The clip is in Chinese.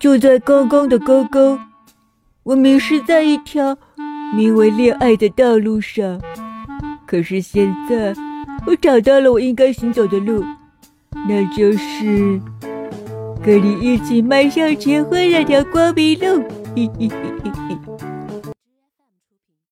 就在刚刚的刚刚我迷失在一条名为恋爱的道路上。可是现在我找到了我应该行走的路那就是跟你一起迈向结婚那条光明路。嘿嘿嘿嘿嘿